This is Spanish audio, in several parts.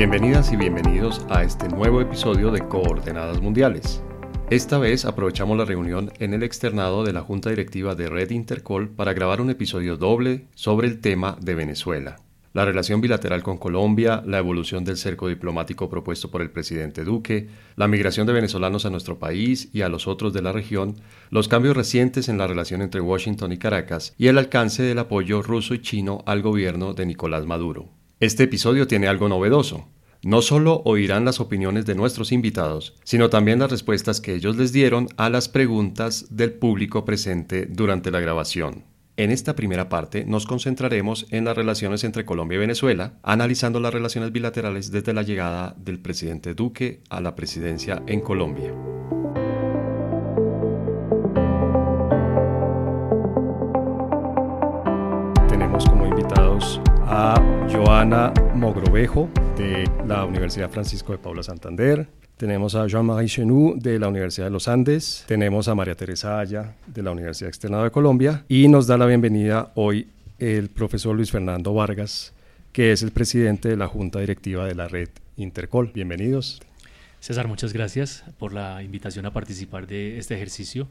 Bienvenidas y bienvenidos a este nuevo episodio de Coordenadas Mundiales. Esta vez aprovechamos la reunión en el externado de la Junta Directiva de Red Intercol para grabar un episodio doble sobre el tema de Venezuela. La relación bilateral con Colombia, la evolución del cerco diplomático propuesto por el presidente Duque, la migración de venezolanos a nuestro país y a los otros de la región, los cambios recientes en la relación entre Washington y Caracas y el alcance del apoyo ruso y chino al gobierno de Nicolás Maduro. Este episodio tiene algo novedoso. No solo oirán las opiniones de nuestros invitados, sino también las respuestas que ellos les dieron a las preguntas del público presente durante la grabación. En esta primera parte nos concentraremos en las relaciones entre Colombia y Venezuela, analizando las relaciones bilaterales desde la llegada del presidente Duque a la presidencia en Colombia. A Joana Mogrovejo de la Universidad Francisco de Paula Santander, tenemos a Jean-Marie Chenou de la Universidad de los Andes, tenemos a María Teresa Aya de la Universidad Externada de Colombia y nos da la bienvenida hoy el profesor Luis Fernando Vargas, que es el presidente de la Junta Directiva de la Red Intercol. Bienvenidos. César, muchas gracias por la invitación a participar de este ejercicio.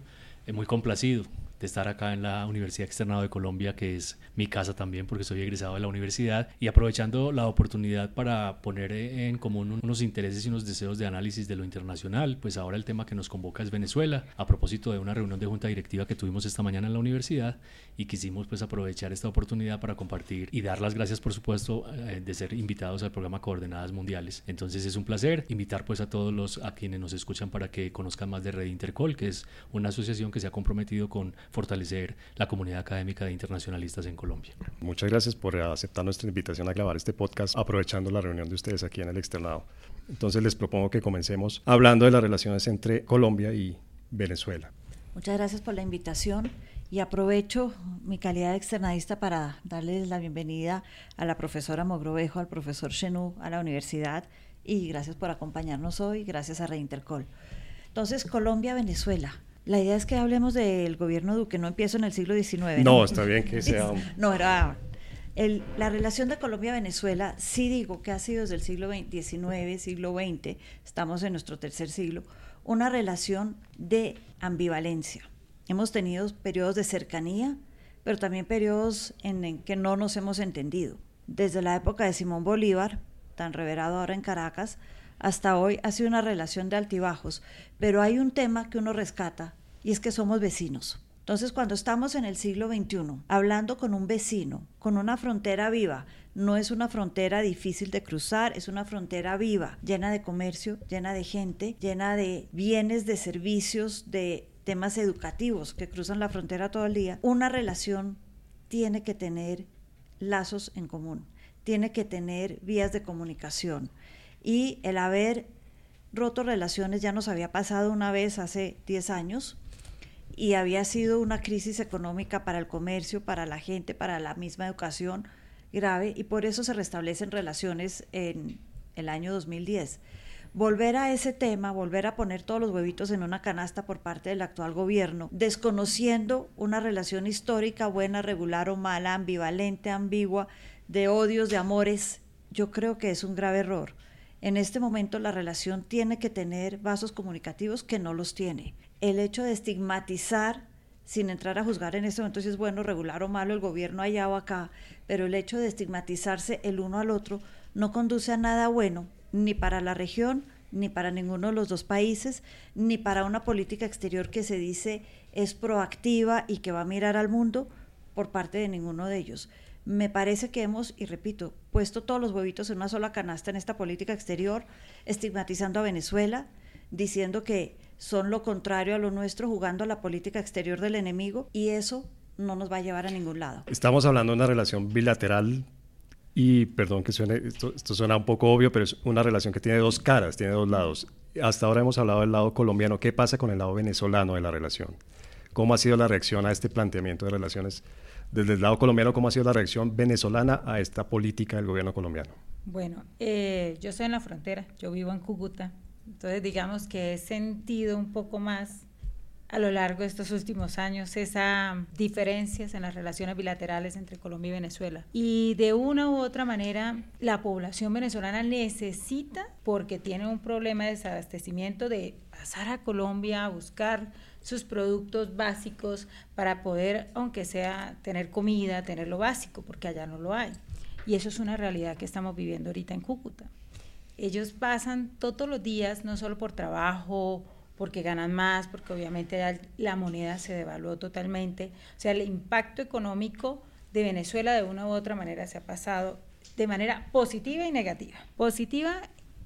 Muy complacido de estar acá en la Universidad Externado de Colombia, que es mi casa también porque soy egresado de la universidad, y aprovechando la oportunidad para poner en común unos intereses y unos deseos de análisis de lo internacional, pues ahora el tema que nos convoca es Venezuela, a propósito de una reunión de junta directiva que tuvimos esta mañana en la universidad y quisimos pues aprovechar esta oportunidad para compartir y dar las gracias por supuesto eh, de ser invitados al programa Coordenadas Mundiales. Entonces es un placer invitar pues a todos los a quienes nos escuchan para que conozcan más de Red Intercol, que es una asociación que se ha comprometido con fortalecer la comunidad académica de internacionalistas en Colombia. Muchas gracias por aceptar nuestra invitación a grabar este podcast aprovechando la reunión de ustedes aquí en el externado. Entonces les propongo que comencemos hablando de las relaciones entre Colombia y Venezuela. Muchas gracias por la invitación y aprovecho mi calidad de externadista para darles la bienvenida a la profesora Mogrovejo, al profesor Chenou, a la universidad y gracias por acompañarnos hoy, gracias a Reintercol. Entonces, Colombia-Venezuela. La idea es que hablemos del gobierno Duque, no empiezo en el siglo XIX. No, está bien que sea... no, era... la relación de Colombia-Venezuela, sí digo que ha sido desde el siglo XIX, siglo XX, estamos en nuestro tercer siglo, una relación de ambivalencia. Hemos tenido periodos de cercanía, pero también periodos en, que no nos hemos entendido. Desde la época de Simón Bolívar, tan reverado ahora en Caracas, hasta hoy ha sido una relación de altibajos, pero hay un tema que uno rescata y es que somos vecinos. Entonces, cuando estamos en el siglo XXI, hablando con un vecino, con una frontera viva, no es una frontera difícil de cruzar, es una frontera viva, llena de comercio, llena de gente, llena de bienes, de servicios, de temas educativos que cruzan la frontera todo el día. Una relación tiene que tener lazos en común, tiene que tener vías de comunicación. Y el haber roto relaciones ya nos había pasado una vez hace 10 años y había sido una crisis económica para el comercio, para la gente, para la misma educación grave y por eso se restablecen relaciones en el año 2010. Volver a ese tema, volver a poner todos los huevitos en una canasta por parte del actual gobierno, desconociendo una relación histórica buena, regular o mala, ambivalente, ambigua, de odios, de amores, yo creo que es un grave error. En este momento la relación tiene que tener vasos comunicativos que no los tiene el hecho de estigmatizar, sin entrar a juzgar en este momento si es bueno, regular o malo el gobierno allá o acá, pero el hecho de estigmatizarse el uno al otro no conduce a nada bueno, ni para la región, ni para ninguno de los dos países, ni para una política exterior que se dice es proactiva y que va a mirar al mundo por parte de ninguno de ellos. Me parece que hemos, y repito, puesto todos los huevitos en una sola canasta en esta política exterior, estigmatizando a Venezuela, diciendo que son lo contrario a lo nuestro, jugando a la política exterior del enemigo y eso no nos va a llevar a ningún lado. Estamos hablando de una relación bilateral y, perdón que suene, esto, suena un poco obvio, pero es una relación que tiene dos caras, tiene dos lados. Hasta ahora hemos hablado del lado colombiano. ¿Qué pasa con el lado venezolano de la relación? ¿Cómo ha sido la reacción a este planteamiento de relaciones desde el lado colombiano? ¿Cómo ha sido la reacción venezolana a esta política del gobierno colombiano? Bueno, eh, yo estoy en la frontera, yo vivo en Cúcuta, entonces, digamos que he sentido un poco más a lo largo de estos últimos años esas diferencias en las relaciones bilaterales entre Colombia y Venezuela. Y de una u otra manera, la población venezolana necesita, porque tiene un problema de desabastecimiento, de pasar a Colombia a buscar sus productos básicos para poder, aunque sea tener comida, tener lo básico, porque allá no lo hay. Y eso es una realidad que estamos viviendo ahorita en Cúcuta. Ellos pasan todos los días, no solo por trabajo, porque ganan más, porque obviamente la moneda se devaluó totalmente. O sea, el impacto económico de Venezuela de una u otra manera se ha pasado de manera positiva y negativa. Positiva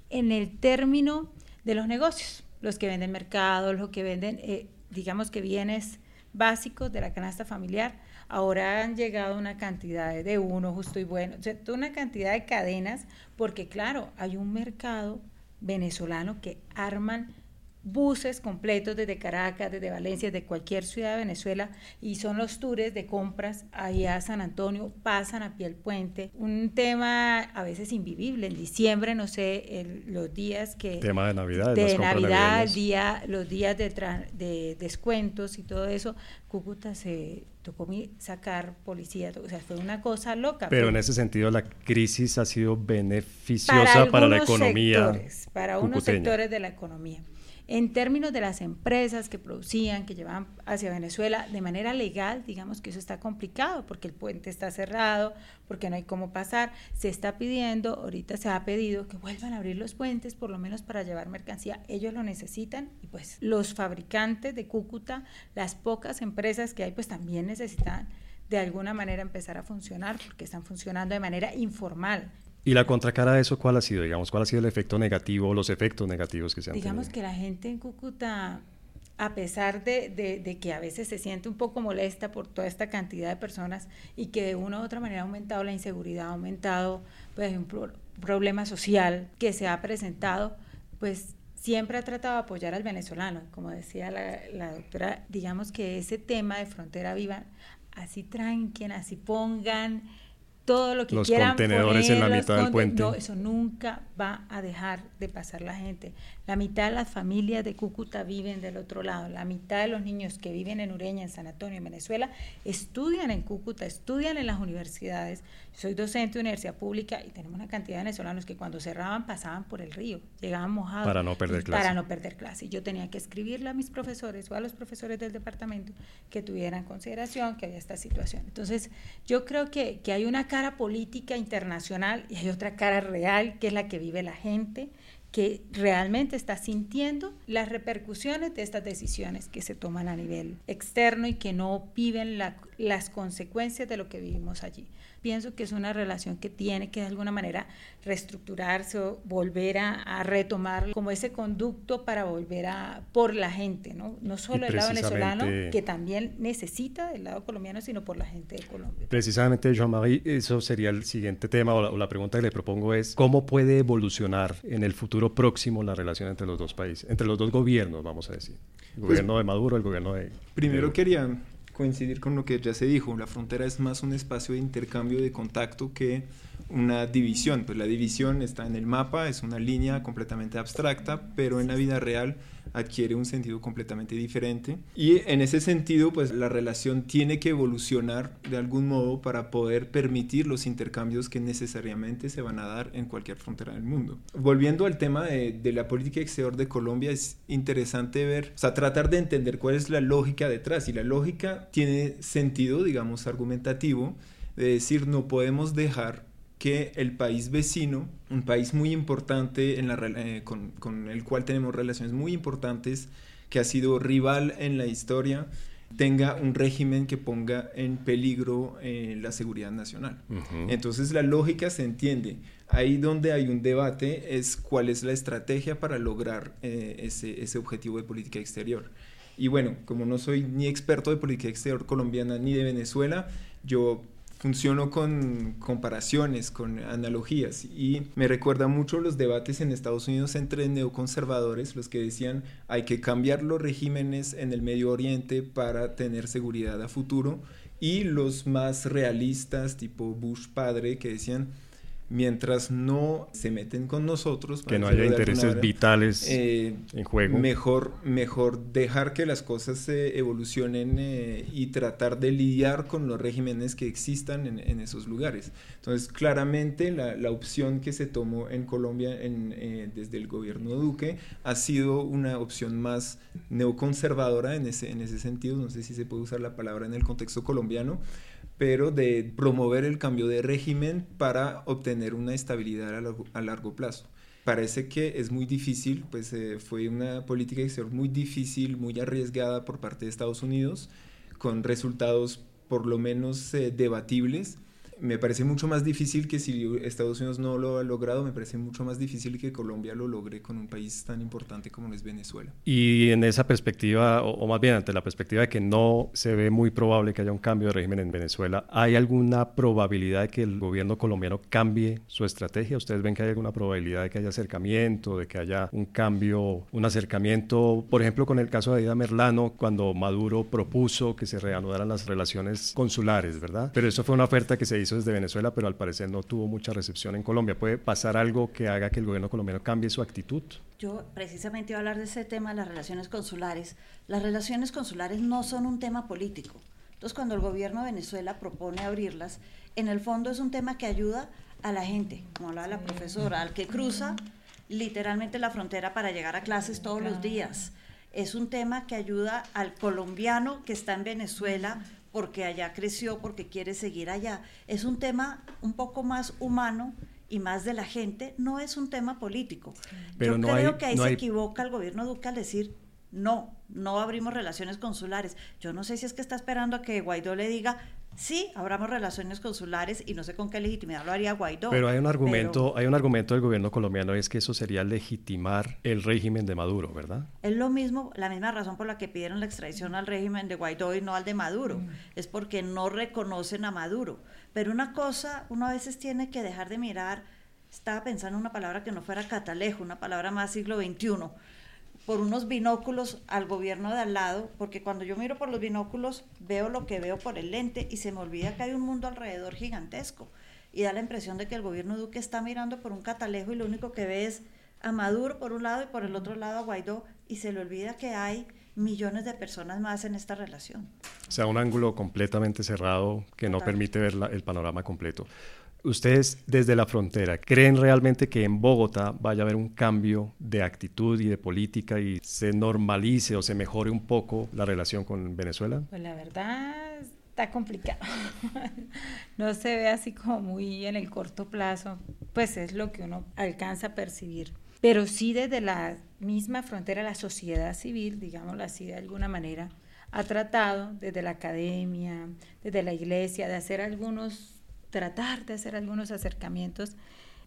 en el término de los negocios, los que venden mercados, los que venden, eh, digamos que bienes básicos de la canasta familiar, ahora han llegado una cantidad de uno justo y bueno, o sea, una cantidad de cadenas, porque claro, hay un mercado venezolano que arman buses completos desde Caracas, desde Valencia, de cualquier ciudad de Venezuela y son los tours de compras allá a San Antonio, pasan a pie el puente. Un tema a veces invivible. En diciembre, no sé, los días que... Tema de Navidad. De Navidad, día, los días de, de descuentos y todo eso. Cúcuta se tocó sacar policía, o sea, fue una cosa loca. Pero, en ese sentido la crisis ha sido beneficiosa para, la economía. para unos sectores de la economía en términos de las empresas que producían, que llevaban hacia Venezuela, de manera legal, digamos que eso está complicado porque el puente está cerrado, porque no hay cómo pasar. Se está pidiendo, ahorita se ha pedido que vuelvan a abrir los puentes, por lo menos para llevar mercancía. Ellos lo necesitan y pues los fabricantes de Cúcuta, las pocas empresas que hay, pues también necesitan de alguna manera empezar a funcionar porque están funcionando de manera informal. ¿Y la contracara de eso cuál ha sido? Digamos, ¿cuál ha sido el efecto negativo o los efectos negativos que se han Digamos que la gente en Cúcuta, a pesar de, que a veces se siente un poco molesta por toda esta cantidad de personas y que de una u otra manera ha aumentado la inseguridad, ha aumentado pues, un problema social que se ha presentado, pues siempre ha tratado de apoyar al venezolano. Como decía la, la doctora, digamos que ese tema de frontera viva, así tranquen, así pongan todo lo que los quieran contenedores en la mitad del puente. No, eso nunca va a dejar de pasar la gente. La mitad de las familias de Cúcuta viven del otro lado. La mitad de los niños que viven en Ureña, en San Antonio, en Venezuela, estudian en Cúcuta, estudian en las universidades. Soy docente de universidad pública y tenemos una cantidad de venezolanos que cuando cerraban pasaban por el río, llegaban mojados. Para no perder clase. Para no perder clase. Yo tenía que escribirle a mis profesores o a los profesores del departamento que tuvieran consideración que había esta situación. Entonces, yo creo que, que hay una cara política internacional y hay otra cara real, que es la que vive la gente que realmente está sintiendo las repercusiones de estas decisiones que se toman a nivel externo y que no viven las consecuencias de lo que vivimos allí pienso que es una relación que tiene que de alguna manera reestructurarse o volver a, retomar como ese conducto para volver a por la gente, ¿no? No solo el lado venezolano, que también necesita del lado colombiano, sino por la gente de Colombia. Precisamente, Jean-Marie, eso sería el siguiente tema o la, pregunta que le propongo es, ¿cómo puede evolucionar en el futuro próximo la relación entre los dos países, entre los dos gobiernos, vamos a decir? El pues gobierno de Maduro, el gobierno de... Primero quería coincidir con lo que ya se dijo, la frontera es más un espacio de intercambio de contacto que una división, pues la división está en el mapa, es una línea completamente abstracta, pero en la vida real adquiere un sentido completamente diferente. Y en ese sentido, pues la relación tiene que evolucionar de algún modo para poder permitir los intercambios que necesariamente se van a dar en cualquier frontera del mundo. Volviendo al tema de, la política exterior de Colombia, es interesante ver, o sea, tratar de entender cuál es la lógica detrás. Y la lógica tiene sentido, digamos, argumentativo, de decir no podemos dejar que el país vecino, un país muy importante en la, eh, con, el cual tenemos relaciones muy importantes, que ha sido rival en la historia, tenga un régimen que ponga en peligro eh, la seguridad nacional. Entonces la lógica se entiende. Ahí donde hay un debate es cuál es la estrategia para lograr eh, ese, ese objetivo de política exterior. Y bueno, como no soy ni experto de política exterior colombiana ni de Venezuela, yo funciono con comparaciones, con analogías y me recuerda mucho los debates en Estados Unidos entre neoconservadores, los que decían hay que cambiar los regímenes en el Medio Oriente para tener seguridad a futuro y los más realistas tipo Bush padre que decían mientras no se meten con nosotros. Que no haya intereses vitales eh, en juego. Mejor, mejor dejar que las cosas se evolucionen eh, y tratar de lidiar con los regímenes que existan en, esos lugares. Entonces, claramente la, la, opción que se tomó en Colombia en, eh, desde el gobierno Duque ha sido una opción más neoconservadora en ese, en ese sentido, no sé si se puede usar la palabra en el contexto colombiano, pero de promover el cambio de régimen para obtener una estabilidad a largo, plazo. Parece que es muy difícil, pues eh, fue una política exterior muy difícil, muy arriesgada por parte de Estados Unidos, con resultados por lo menos eh, debatibles me parece mucho más difícil que si Estados Unidos no lo ha logrado, me parece mucho más difícil que Colombia lo logre con un país tan importante como es Venezuela. Y en esa perspectiva, o, más bien ante la perspectiva de que no se ve muy probable que haya un cambio de régimen en Venezuela, ¿hay alguna probabilidad de que el gobierno colombiano cambie su estrategia? ¿Ustedes ven que hay alguna probabilidad de que haya acercamiento, de que haya un cambio, un acercamiento, por ejemplo, con el caso de Aida Merlano, cuando Maduro propuso que se reanudaran las relaciones consulares, ¿verdad? Pero eso fue una oferta que se hizo desde Venezuela, pero al parecer no tuvo mucha recepción en Colombia. ¿Puede pasar algo que haga que el gobierno colombiano cambie su actitud? Yo precisamente iba a hablar de ese tema, las relaciones consulares. Las relaciones consulares no son un tema político. Entonces, cuando el gobierno de Venezuela propone abrirlas, en el fondo es un tema que ayuda a la gente, como hablaba la profesora, al que cruza literalmente la frontera para llegar a clases todos los días. Es un tema que ayuda al colombiano que está en Venezuela porque allá creció, porque quiere seguir allá. Es un tema un poco más humano y más de la gente, no es un tema político. Pero Yo creo que ahí se equivoca el gobierno Duque al decir no, no abrimos relaciones consulares. Yo no sé si es que está esperando a que Guaidó le diga, sí, abramos relaciones consulares y no sé con qué legitimidad lo haría Guaidó. Pero hay un argumento, hay un argumento del gobierno colombiano es que eso sería legitimar el régimen de Maduro, ¿verdad? Es lo mismo, la misma razón por la que pidieron la extradición al régimen de Guaidó y no al de Maduro, mm. es porque no reconocen a Maduro. Pero una cosa, uno a veces tiene que dejar de mirar, estaba pensando en una palabra que no fuera catalejo, una palabra más siglo XXI por unos binóculos al gobierno de al lado, porque cuando yo miro por los binóculos veo lo que veo por el lente y se me olvida que hay un mundo alrededor gigantesco. Y da la impresión de que el gobierno Duque está mirando por un catalejo y lo único que ve es a Maduro por un lado y por el otro lado a Guaidó y se le olvida que hay millones de personas más en esta relación. O sea, un ángulo completamente cerrado que no permite ver el panorama completo. Ustedes desde la frontera, ¿creen realmente que en Bogotá vaya a haber un cambio de actitud y de política y se normalice o se mejore un poco la relación con Venezuela? Pues la verdad está complicado. no se ve así como muy en el corto plazo, pues es lo que uno alcanza a percibir. Pero sí desde la misma frontera, la sociedad civil, digámoslo así de alguna manera, ha tratado desde la academia, desde la iglesia, de hacer algunos tratar de hacer algunos acercamientos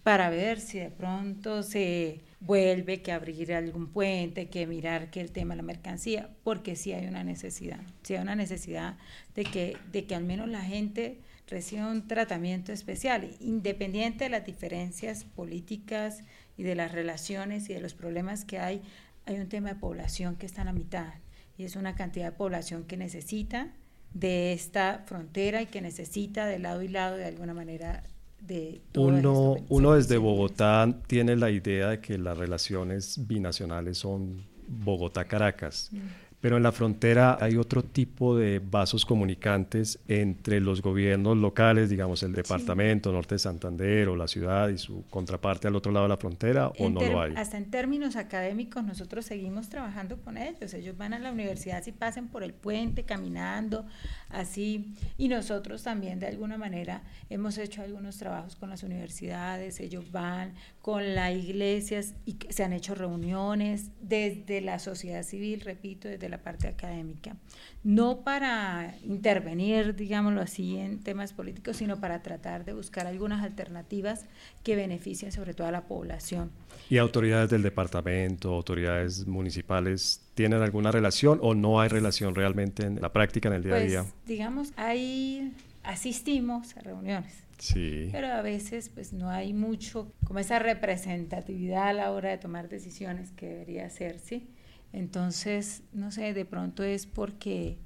para ver si de pronto se vuelve que abrir algún puente, que mirar que el tema de la mercancía, porque sí hay una necesidad, sí hay una necesidad de que, de que al menos la gente reciba un tratamiento especial, independiente de las diferencias políticas y de las relaciones y de los problemas que hay, hay un tema de población que está en la mitad y es una cantidad de población que necesita de esta frontera y que necesita de lado y lado de alguna manera de uno, uno desde Bogotá tiene la idea de que las relaciones binacionales son Bogotá-Caracas. Mm. Pero en la frontera hay otro tipo de vasos comunicantes entre los gobiernos locales, digamos el departamento, norte de Santander o la ciudad y su contraparte al otro lado de la frontera, o no lo hay. Hasta en términos académicos nosotros seguimos trabajando con ellos. Ellos van a la universidad si pasen por el puente, caminando, así. Y nosotros también de alguna manera hemos hecho algunos trabajos con las universidades, ellos van con las iglesias y se han hecho reuniones desde la sociedad civil, repito, desde la parte académica, no para intervenir, digámoslo así, en temas políticos, sino para tratar de buscar algunas alternativas que beneficien sobre todo a la población. ¿Y autoridades del departamento, autoridades municipales, tienen alguna relación o no hay relación realmente en la práctica, en el día a pues, día? Digamos, ahí asistimos a reuniones. Sí. Pero a veces pues no hay mucho como esa representatividad a la hora de tomar decisiones que debería ser, ¿sí? Entonces, no sé, de pronto es porque,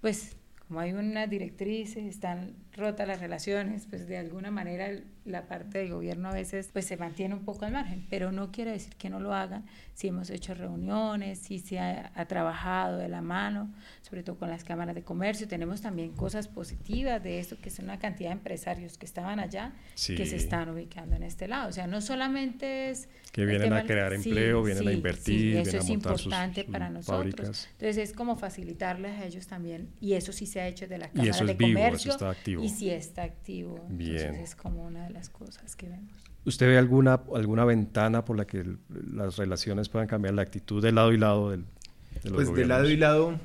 pues, como hay unas directrices, están rotas las relaciones, pues de alguna manera la parte del gobierno a veces pues se mantiene un poco al margen, pero no quiere decir que no lo hagan, si hemos hecho reuniones, si se ha, trabajado de la mano, sobre todo con las cámaras de comercio, tenemos también cosas positivas de esto, que es una cantidad de empresarios que estaban allá, que se están ubicando en este lado, o sea, no solamente es... Que vienen a crear empleo, vienen a invertir, eso es importante para nosotros. Entonces es como facilitarles a ellos también, y eso sí se ha hecho de la Cámara de Comercio. está activo. Y sí está activo. Bien. Entonces es como una de las cosas que vemos. ¿Usted ve alguna, alguna ventana por la que las relaciones puedan cambiar la actitud de lado y lado del, de los Pues de lado y lado,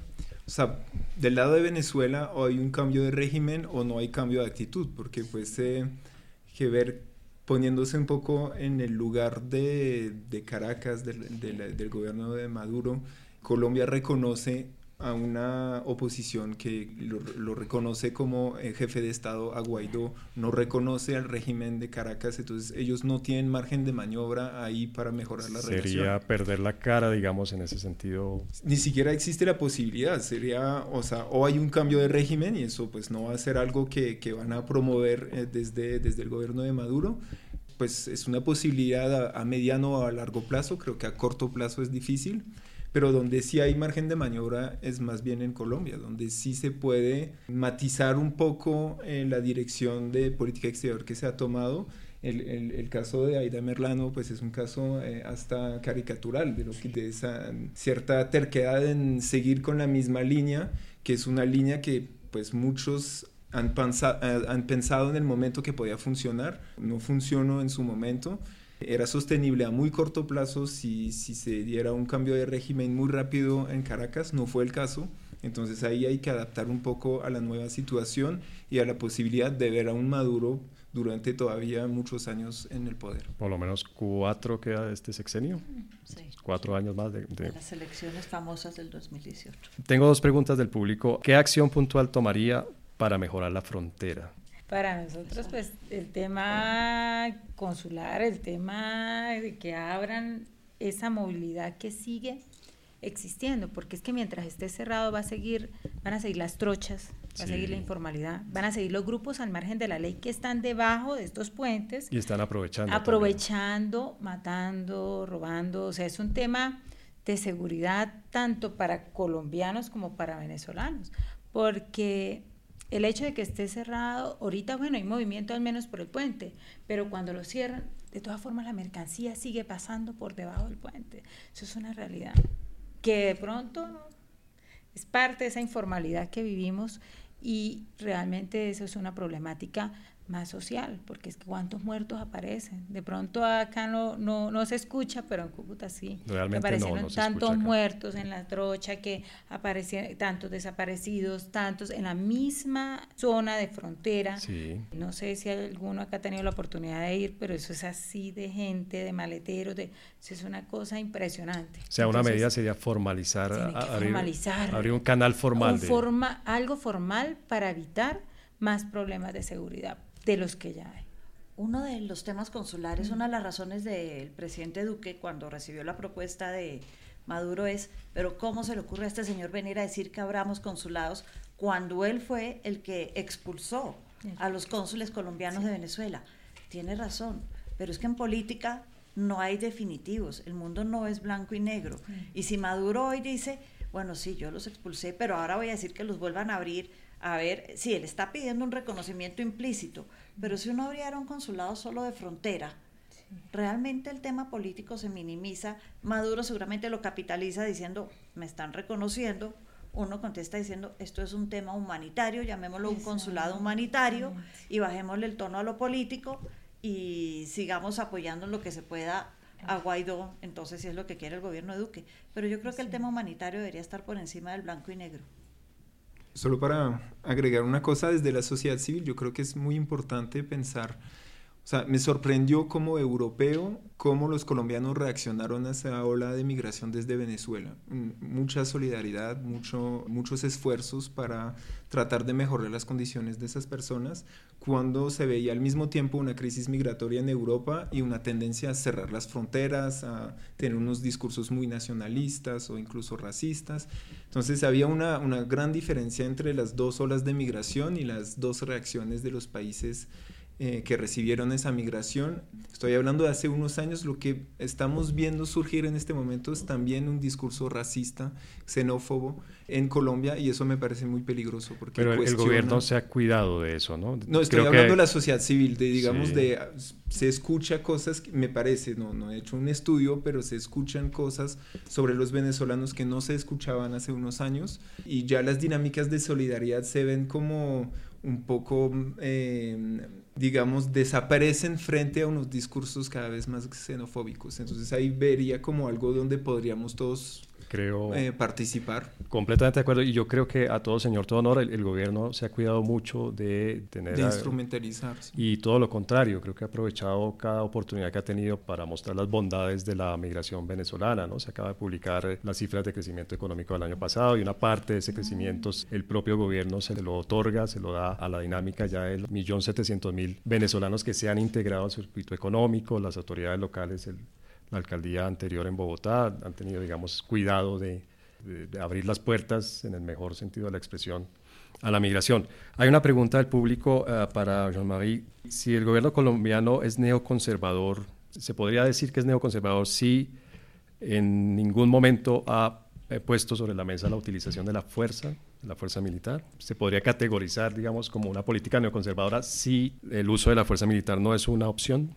o sea, del lado de Venezuela o hay un cambio de régimen o no hay cambio de actitud, porque pues eh, que ver poniéndose un poco en el lugar de, de Caracas, del, del gobierno de Maduro, Colombia reconoce a una oposición que lo, reconoce como el jefe de Estado a Guaidó, no reconoce al régimen de Caracas, entonces ellos no tienen margen de maniobra ahí para mejorar la relación. Sería perder la cara, digamos, en ese sentido. Ni siquiera existe la posibilidad, sería, o sea, o hay un cambio de régimen y eso pues no va a ser algo que, que van a promover eh, desde, desde el gobierno de Maduro, pues es una posibilidad a mediano o a largo plazo, creo que a corto plazo es difícil pero donde sí hay margen de maniobra es más bien en Colombia, donde sí se puede matizar un poco eh, la dirección de política exterior que se ha tomado. El, el, caso de Aida Merlano pues es un caso eh, hasta caricatural de, lo que, de esa cierta terquedad en seguir con la misma línea, que es una línea que pues muchos han, eh, han pensado en el momento que podía funcionar, no funcionó en su momento era sostenible a muy corto plazo si, si se diera un cambio de régimen muy rápido en Caracas, no fue el caso. Entonces ahí hay que adaptar un poco a la nueva situación y a la posibilidad de ver a un Maduro durante todavía muchos años en el poder. Por lo menos cuatro queda de este sexenio. Sí. Cuatro años más de, de... las elecciones famosas del 2018. Tengo dos preguntas del público. ¿Qué acción puntual tomaría para mejorar la frontera? Para nosotros, pues el tema consular, el tema de que abran esa movilidad que sigue existiendo, porque es que mientras esté cerrado va a seguir, van a seguir las trochas, va a seguir la informalidad, van a seguir los grupos al margen de la ley que están debajo de estos puentes. Y están aprovechando. Aprovechando, matando, robando, o sea, es un tema de seguridad tanto para colombianos como para venezolanos, porque el hecho de que esté cerrado, ahorita, bueno, hay movimiento al menos por el puente, pero cuando lo cierran, de todas formas la mercancía sigue pasando por debajo del puente. Eso es una realidad que de pronto es parte de esa informalidad que vivimos y realmente eso es una problemática más social, porque es que cuántos muertos aparecen. De pronto acá no, no, no se escucha, pero en Cúcuta sí. Realmente aparecieron tantos muertos en la trocha que aparecieron tantos desaparecidos, tantos en la misma zona de frontera. No sé si alguno acá ha tenido la oportunidad de ir, pero eso es así de gente, de maleteros, de, eso es una cosa impresionante. O sea, una medida sería formalizar, abrir, formalizar abrir, un canal formal. forma, algo formal para evitar más problemas de seguridad de los que ya hay. Uno de los temas consulares, una de las razones del presidente Duque cuando recibió la propuesta de Maduro es, pero ¿cómo se le ocurre a este señor venir a decir que abramos consulados cuando él fue el que expulsó a los cónsules colombianos de Venezuela? Tiene razón, pero es que en política no hay definitivos, el mundo no es blanco y negro. Y si Maduro hoy dice, bueno, sí, yo los expulsé, pero ahora voy a decir que los vuelvan a abrir, a ver, sí, él está pidiendo un reconocimiento implícito, pero si uno abriera un consulado solo de frontera, realmente el tema político se minimiza. Maduro seguramente lo capitaliza diciendo, me están reconociendo. Uno contesta diciendo, esto es un tema humanitario, llamémoslo un consulado humanitario y bajémosle el tono a lo político y sigamos apoyando lo que se pueda a Guaidó, entonces si es lo que quiere el gobierno de Duque. Pero yo creo que el tema humanitario debería estar por encima del blanco y negro. Solo para agregar una cosa desde la sociedad civil, yo creo que es muy importante pensar, sea, me sorprendió como europeo cómo los colombianos reaccionaron a esa ola de migración desde Venezuela. Mm, mucha solidaridad, mucho, muchos esfuerzos para tratar de mejorar las condiciones de esas personas cuando se veía al mismo tiempo una crisis migratoria en Europa y una tendencia a cerrar las fronteras, a tener unos discursos muy nacionalistas o incluso racistas. Entonces había una, una gran diferencia entre las dos olas de migración y las dos reacciones de los países eh, que recibieron esa migración. Estoy hablando de hace unos años, lo que estamos viendo surgir en este momento es también un discurso racista, xenófobo en Colombia y eso me parece muy peligroso. Porque Pero el gobierno se ha cuidado de eso, ¿no? No, estoy hablando de la sociedad civil, de digamos, de se escucha cosas, me parece, no, no he hecho un estudio, pero se escuchan cosas sobre los venezolanos que no se escuchaban hace unos años y ya las dinámicas de solidaridad se ven como un poco... Eh, digamos, desaparecen frente a unos discursos cada vez más xenofóbicos. Entonces ahí vería como algo donde podríamos todos creo eh, participar. Completamente de acuerdo. Y yo creo que a todo señor, todo honor, el, gobierno se ha cuidado mucho de tener... De instrumentalizar. Y todo lo contrario, creo que ha aprovechado cada oportunidad que ha tenido para mostrar las bondades de la migración venezolana. ¿no? Se acaba de publicar las cifras de crecimiento económico del año pasado y una parte de ese crecimiento el propio gobierno se lo otorga, se lo da a la dinámica ya del millón setecientos mil venezolanos que se han integrado al circuito económico, las autoridades locales, el la alcaldía anterior en Bogotá han tenido, digamos, cuidado de, abrir las puertas, en el mejor sentido de la expresión, a la migración. Hay una pregunta del público eh, para Jean-Marie. Si el gobierno colombiano es neoconservador, ¿se podría decir que es neoconservador si en ningún momento ha eh, puesto sobre la mesa la utilización de la fuerza, la fuerza militar? ¿Se podría categorizar, digamos, como una política neoconservadora si el uso de la fuerza militar no es una opción?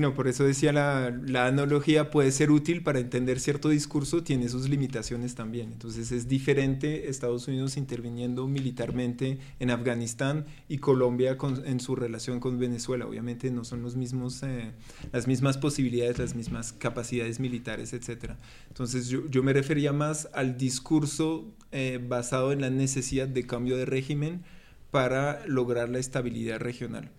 No, por eso decía la, la, analogía puede ser útil para entender cierto discurso, tiene sus limitaciones también. Entonces es diferente Estados Unidos interviniendo militarmente en Afganistán y Colombia en su relación con Venezuela. Obviamente no son los mismos, eh, las mismas posibilidades, las mismas capacidades militares, etc. Entonces yo, yo me refería más al discurso eh, basado en la necesidad de cambio de régimen para lograr la estabilidad regional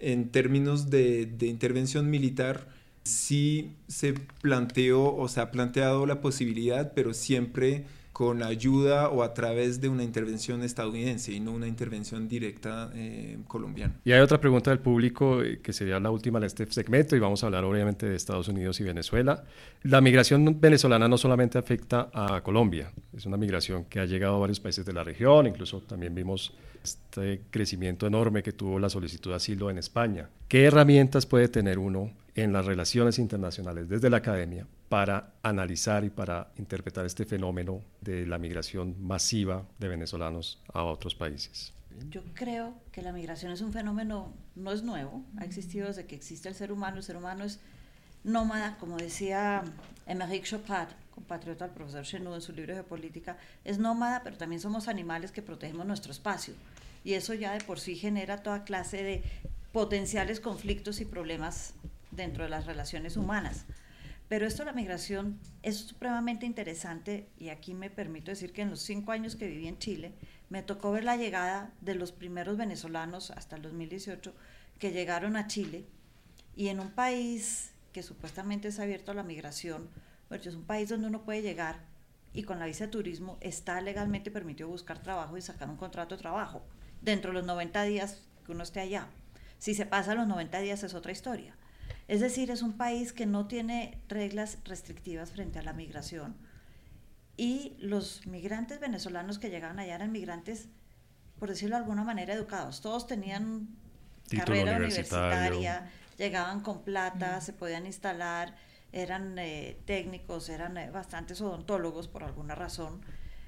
en términos de, intervención militar, sí se planteó o se ha planteado la posibilidad, pero siempre con ayuda o a través de una intervención estadounidense y no una intervención directa eh, colombiana. Y hay otra pregunta del público eh, que sería la última de este segmento y vamos a hablar obviamente de Estados Unidos y Venezuela. La migración venezolana no solamente afecta a Colombia, es una migración que ha llegado a varios países de la región, incluso también vimos este crecimiento enorme que tuvo la solicitud de asilo en España. ¿Qué herramientas puede tener uno en las relaciones internacionales desde la academia para analizar y para interpretar este fenómeno de la migración masiva de venezolanos a otros países? Yo creo que la migración es un fenómeno, no es nuevo, ha existido desde que existe el ser humano. El ser humano es nómada, como decía Émeric Chopin, compatriota del profesor Chenou en su libro de política, es nómada, pero también somos animales que protegemos nuestro espacio. Y eso ya de por sí genera toda clase de potenciales conflictos y problemas dentro de las relaciones humanas. Pero esto la migración es supremamente interesante y aquí me permito decir que en los cinco años que viví en Chile me tocó ver la llegada de los primeros venezolanos hasta el 2018 que llegaron a Chile y en un país que supuestamente es abierto a la migración, pero es un país donde uno puede llegar y con la visa de turismo está legalmente permitido buscar trabajo y sacar un contrato de trabajo dentro de los 90 días que uno esté allá. Si se pasa los 90 días es otra historia. Es decir, es un país que no tiene reglas restrictivas frente a la migración. Y los migrantes venezolanos que llegaban allá eran migrantes, por decirlo de alguna manera, educados. Todos tenían carrera universitaria, llegaban con plata, mm. se podían instalar, eran eh, técnicos, eran eh, bastantes odontólogos por alguna razón.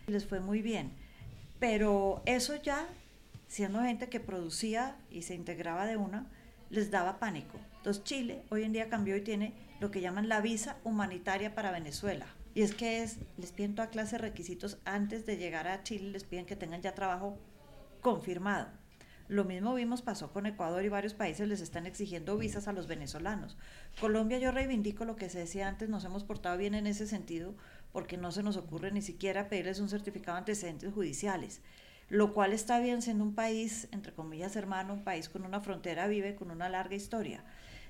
Les fue muy bien. Pero eso ya, siendo gente que producía y se integraba de una, les daba pánico. Entonces Chile hoy en día cambió y tiene lo que llaman la visa humanitaria para Venezuela. Y es que es, les piden toda clase de requisitos antes de llegar a Chile, les piden que tengan ya trabajo confirmado. Lo mismo vimos pasó con Ecuador y varios países les están exigiendo visas a los venezolanos. Colombia yo reivindico lo que se decía antes, nos hemos portado bien en ese sentido porque no se nos ocurre ni siquiera pedirles un certificado de antecedentes judiciales. lo cual está bien siendo un país, entre comillas, hermano, un país con una frontera vive con una larga historia.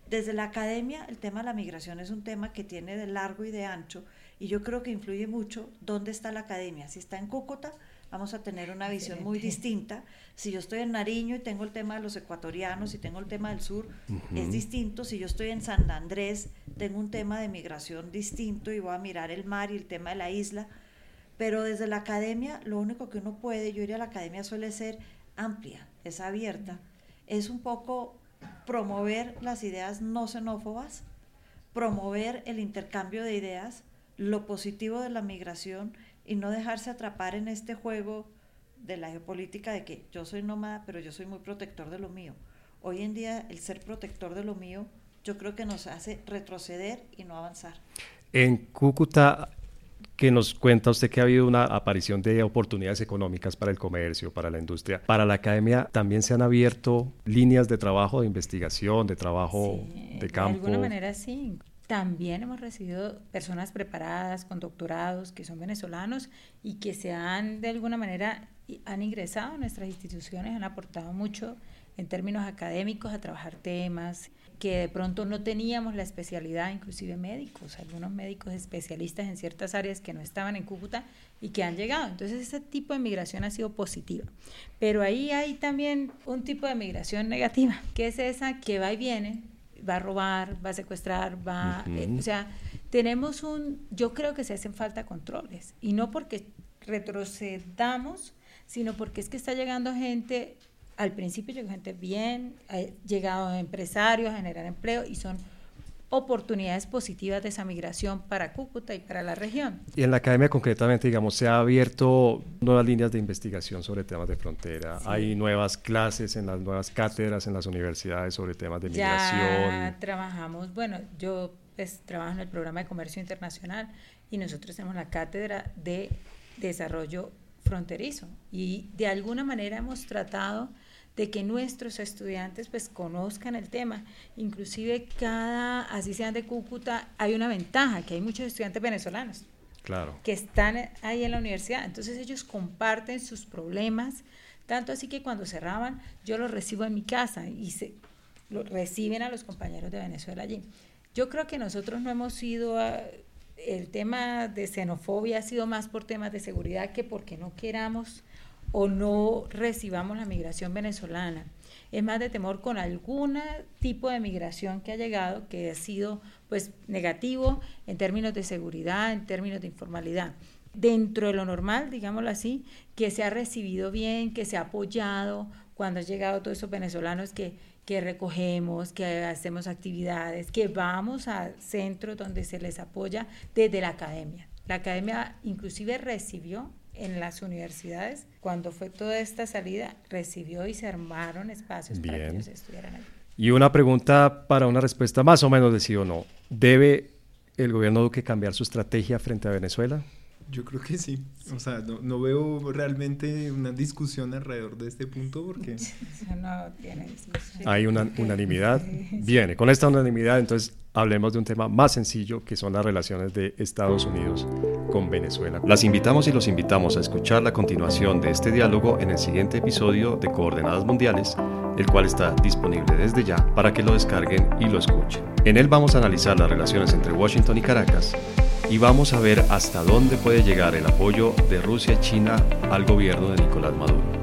Desde la academia, el tema de la migración es un tema que tiene de largo y de ancho, y yo creo que influye mucho dónde está la academia. Si está en Cúcuta, vamos a tener una visión muy distinta. Si yo estoy en Nariño y tengo el tema de los ecuatorianos y tengo el tema del sur, es distinto. Si yo estoy en San Andrés, tengo un tema de migración distinto y voy a mirar el mar y el tema de la isla. Pero desde la academia, lo único que uno puede, yo iría a la academia suele ser amplia, es abierta, es un poco promover las ideas no xenófobas, promover el intercambio de ideas, lo positivo de la migración y no dejarse atrapar en este juego de la geopolítica de que yo soy nómada, pero yo soy muy protector de lo mío. Hoy en día el ser protector de lo mío yo creo que nos hace retroceder y no avanzar. En Cúcuta, que nos cuenta usted que ha habido una aparición de oportunidades económicas para el comercio, para la industria. Para la academia también se han abierto líneas de trabajo, de investigación, de trabajo de campo. De alguna manera sí. También hemos recibido personas preparadas con doctorados que son venezolanos y que se han de alguna manera han ingresado a nuestras instituciones, han aportado mucho en términos académicos a trabajar temas que de pronto no teníamos la especialidad, inclusive médicos, algunos médicos especialistas en ciertas áreas que no estaban en Cúcuta y que han llegado. Entonces ese tipo de migración ha sido positiva. Pero ahí hay también un tipo de migración negativa, que es esa que va y viene, va a robar, va a secuestrar, va, eh, o sea, tenemos un, yo creo que se hacen falta controles y no porque retrocedamos, sino porque es que está llegando gente, al principio llegó gente bien, ha llegado empresarios a generar empleo y son oportunidades positivas de esa migración para Cúcuta y para la región. Y en la academia concretamente, digamos, se ha abierto nuevas líneas de investigación sobre temas de frontera. Hay nuevas clases en las nuevas cátedras en las universidades sobre temas de migración. Ya trabajamos, bueno, yo pues, trabajo en el programa de comercio internacional y nosotros tenemos la cátedra de desarrollo fronterizo y de alguna manera hemos tratado de que nuestros estudiantes pues conozcan el tema. Inclusive cada, así sean de Cúcuta, hay una ventaja, que hay muchos estudiantes venezolanos claro. que están ahí en la universidad. Entonces ellos comparten sus problemas, tanto así que cuando cerraban yo los recibo en mi casa y se, lo reciben a los compañeros de Venezuela allí. Yo creo que nosotros no hemos ido a, el tema de xenofobia ha sido más por temas de seguridad que porque no queramos o no recibamos la migración venezolana. Es más de temor con algún tipo de migración que ha llegado que ha sido pues negativo en términos de seguridad, en términos de informalidad. Dentro de lo normal, digámoslo así, que se ha recibido bien, que se ha apoyado cuando han llegado todos esos venezolanos que, que recogemos, que hacemos actividades, que vamos a centros donde se les apoya desde la academia. La academia inclusive recibió en las universidades, cuando fue toda esta salida, recibió y se armaron espacios para que ellos estuvieran allí. Y una pregunta para una respuesta más o menos de sí o no. ¿Debe el gobierno Duque cambiar su estrategia frente a Venezuela? Yo creo que sí. O sea, no, veo realmente una discusión alrededor de este punto porque... No tiene discusión. Hay una unanimidad. Viene, con esta unanimidad entonces hablemos de un tema más sencillo que son las relaciones de Estados Unidos con Venezuela. Las invitamos y los invitamos a escuchar la continuación de este diálogo en el siguiente episodio de Coordenadas Mundiales, el cual está disponible desde ya para que lo descarguen y lo escuchen. En él vamos a analizar las relaciones entre Washington y Caracas y vamos a ver hasta dónde puede llegar el apoyo de Rusia y China al gobierno de Nicolás Maduro.